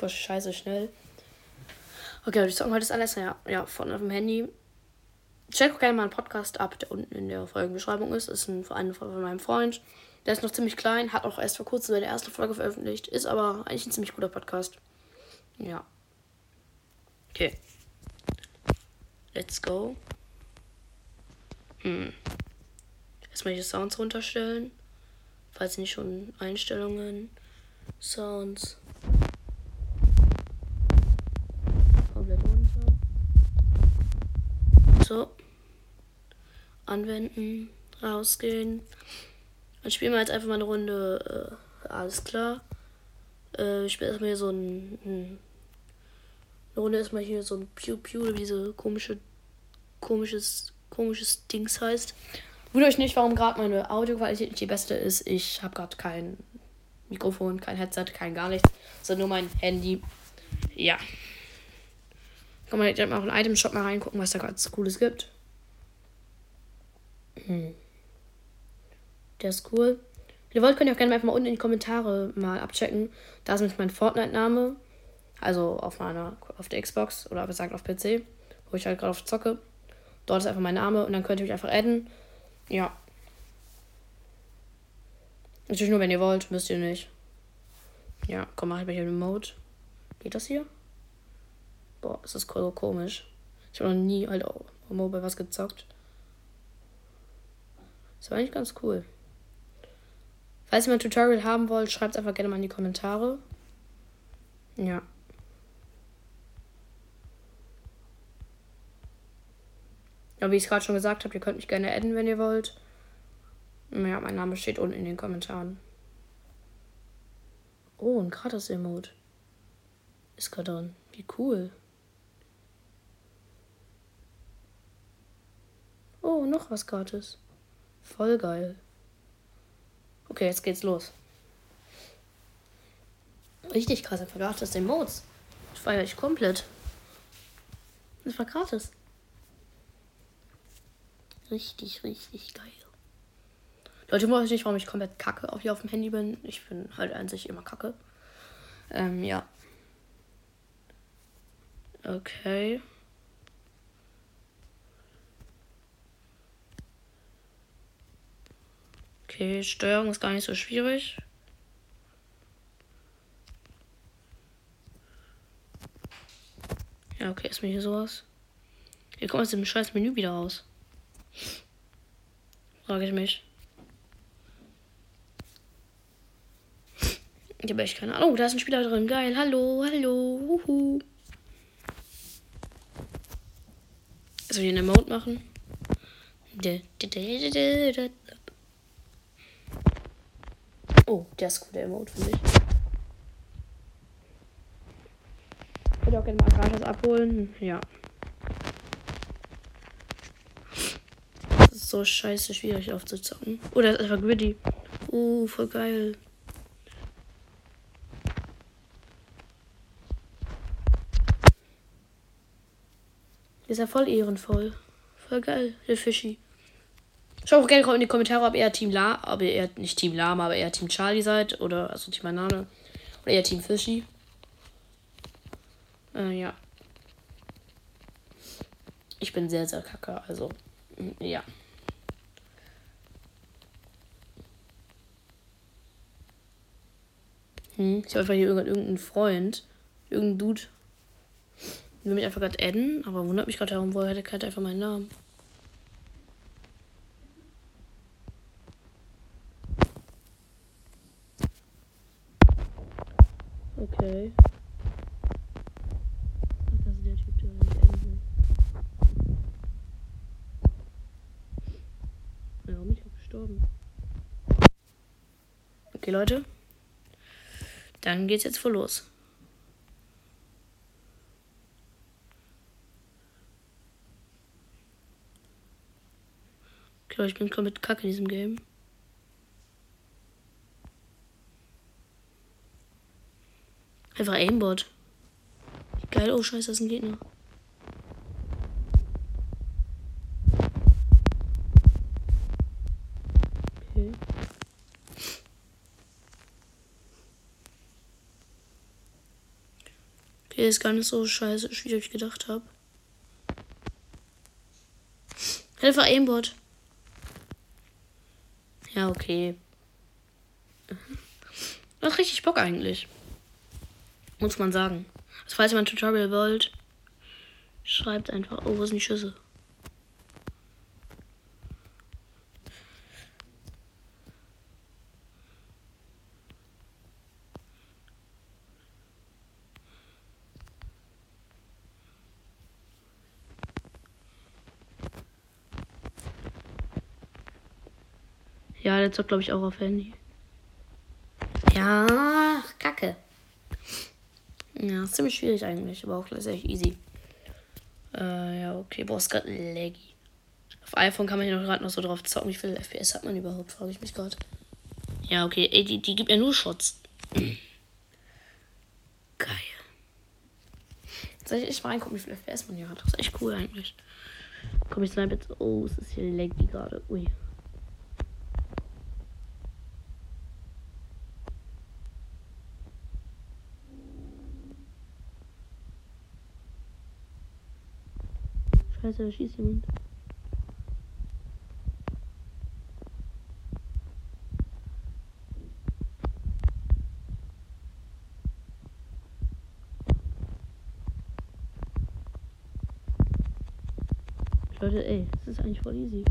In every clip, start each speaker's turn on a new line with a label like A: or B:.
A: super scheiße schnell. Okay, ich sag heute ist alles ja, ja von auf dem Handy. Check gerne mal einen Podcast ab, der unten in der Folgenbeschreibung ist. Ist ein Verein von meinem Freund. Der ist noch ziemlich klein, hat auch erst vor kurzem seine erste Folge veröffentlicht, ist aber eigentlich ein ziemlich guter Podcast. Ja. Okay. Let's go. Hm. Erstmal die Sounds runterstellen. Falls nicht schon Einstellungen. Sounds. Komplett runter. So. Anwenden. Rausgehen. Dann spielen wir jetzt einfach mal eine Runde. Äh, alles klar. Äh, ich spiele erstmal hier so ein, ein. Eine Runde erstmal hier so ein Pew Pew, wie diese komische. komisches. komisches Dings heißt. Wundert euch nicht, warum gerade meine Audioqualität nicht die beste ist. Ich habe gerade kein Mikrofon, kein Headset, kein gar nichts. Sondern nur mein Handy. Ja. Kann man direkt mal auf den Item-Shop mal reingucken, was da gerade Cooles gibt. Hm. Der ist cool. Wenn ihr wollt, könnt ihr auch gerne einfach mal unten in die Kommentare mal abchecken. Da ist nämlich mein Fortnite-Name. Also auf meiner, auf der Xbox oder gesagt auf PC, wo ich halt gerade auf zocke. Dort ist einfach mein Name und dann könnt ihr mich einfach adden. Ja. Natürlich nur, wenn ihr wollt, müsst ihr nicht. Ja, komm, mach ich mal hier den Mode. Geht das hier? Boah, ist das so komisch. Ich habe noch nie halt auf Mobile was gezockt. Das war eigentlich ganz cool. Falls ihr mal ein Tutorial haben wollt, schreibt es einfach gerne mal in die Kommentare. Ja. Ja, wie ich es gerade schon gesagt habe, ihr könnt mich gerne adden, wenn ihr wollt. Ja, mein Name steht unten in den Kommentaren. Oh, ein Gratis-Emote. Ist gerade drin. Wie cool. Oh, noch was gratis. Voll geil. Okay, jetzt geht's los. Richtig krass, einfach gratis Emotes. Das feiere ich komplett. Das war gratis. Richtig, richtig geil. Leute, ich weiß nicht, warum ich komplett kacke auf hier auf dem Handy bin. Ich bin halt an sich immer kacke. Ähm, ja. Okay. Okay, Steuerung ist gar nicht so schwierig. Ja, okay, ist mir hier sowas. Wie kommt aus dem scheiß Menü wieder raus? Frage ich mich. Ich habe echt keine Ahnung. Oh, da ist ein Spieler drin. Geil. Hallo, hallo. Uhu. Ich eine Mode machen? Oh, der ist gut, der Emote, finde ich. Ich würde auch gerne mal gratis abholen. Ja. Das ist so scheiße schwierig aufzuzocken. Oh, das ist einfach Gritty. Uh, voll geil. Ist ja voll ehrenvoll. Voll geil, der Fischi. Schau auch gerne in die Kommentare, ob ihr Team La, ob ihr nicht Team Lama, aber eher Team Charlie seid oder also Team Banane oder eher Team Fischi. Äh, ja. Ich bin sehr, sehr kacke, also mm, ja. Hm, ich habe einfach hier irgendeinen Freund, irgendein Dude ich will mich einfach gerade adden, aber wundert mich gerade, warum woher hat einfach meinen Namen. Okay. Ach, das ist der Typ, der mich will. Ja, warum ich auch gestorben? Okay, Leute. Dann geht's jetzt voll los. glaube, ich bin komplett kacke in diesem Game. Einfach Aimbot. Geil, oh scheiße, das ist ein Gegner. Okay. Okay, ist gar nicht so scheiße, wie ich gedacht habe. Hilfe, Aimbot. Ja, okay. Macht richtig Bock eigentlich. Muss man sagen. Also, falls ihr mal Tutorial wollt, schreibt einfach. Oh, wo sind die Schüsse? Ja, der zockt, glaube ich, auch auf Handy. Ja, kacke. Ja, ist ziemlich schwierig eigentlich, aber auch gleichzeitig easy. Äh, ja, okay, boah, ist gerade laggy. Auf iPhone kann man ja noch gerade noch so drauf zocken. Wie viel FPS hat man überhaupt, frage ich mich gerade. Ja, okay, ey, die, die gibt ja nur Shots. Geil. Soll ich echt mal reingucken, wie viel FPS man hier hat? Das ist echt cool eigentlich. Komm, ich snipe jetzt. Oh, es ist hier laggy gerade. Ui. Scheiße, da schießt jemand. Leute, ey, das ist eigentlich voll easy.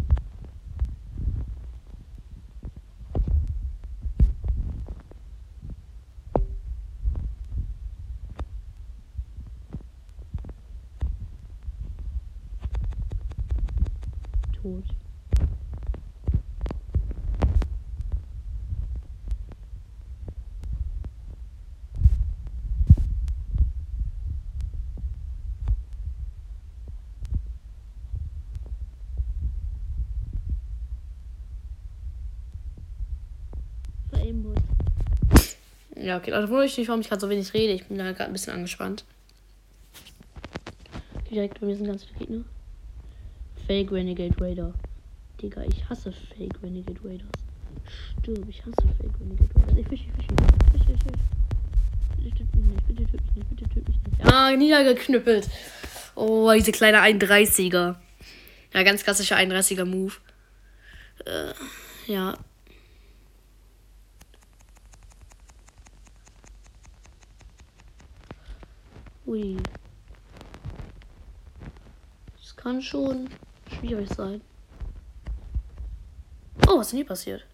A: Tot. Ja, okay, also wundere ich nicht, warum ich gerade so wenig rede. Ich bin da gerade ein bisschen angespannt. Direkt bei mir sind ganz viele Gegner. Fake Renegade Raider. Digga, ich hasse Fake Renegade Raiders. Stirb, ich hasse Fake Renegade Raiders. Ich fisch, ich fisch, ich fisch, ich fisch. Bitte töt mich nicht, bitte töt mich nicht, bitte töt mich nicht. Ah, niedergeknüppelt. Oh, diese kleine 31er. Ja, ganz klassischer 31er Move. Äh, ja. Ui. Das kann schon schwierig sein. Oh, was ist denn hier passiert?